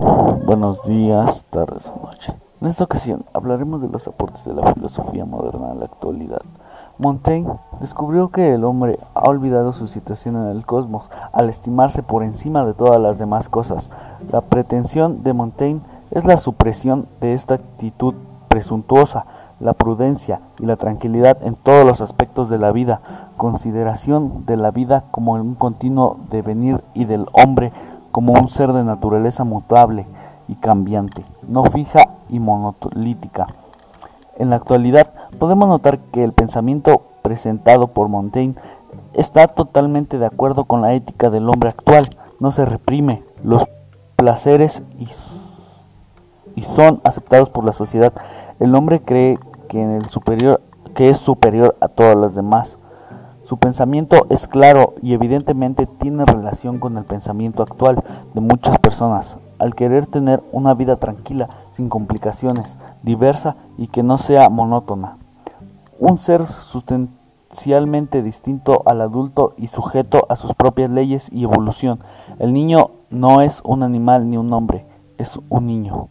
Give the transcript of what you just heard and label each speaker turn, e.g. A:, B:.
A: Buenos días, tardes o noches. En esta ocasión hablaremos de los aportes de la filosofía moderna a la actualidad. Montaigne descubrió que el hombre ha olvidado su situación en el cosmos al estimarse por encima de todas las demás cosas. La pretensión de Montaigne es la supresión de esta actitud presuntuosa, la prudencia y la tranquilidad en todos los aspectos de la vida, consideración de la vida como un continuo devenir y del hombre como un ser de naturaleza mutable y cambiante, no fija y monolítica. En la actualidad podemos notar que el pensamiento presentado por Montaigne está totalmente de acuerdo con la ética del hombre actual, no se reprime los placeres y, y son aceptados por la sociedad. El hombre cree que, que es superior a todas las demás. Su pensamiento es claro y evidentemente tiene relación con el pensamiento actual de muchas personas, al querer tener una vida tranquila, sin complicaciones, diversa y que no sea monótona. Un ser sustancialmente distinto al adulto y sujeto a sus propias leyes y evolución. El niño no es un animal ni un hombre, es un niño.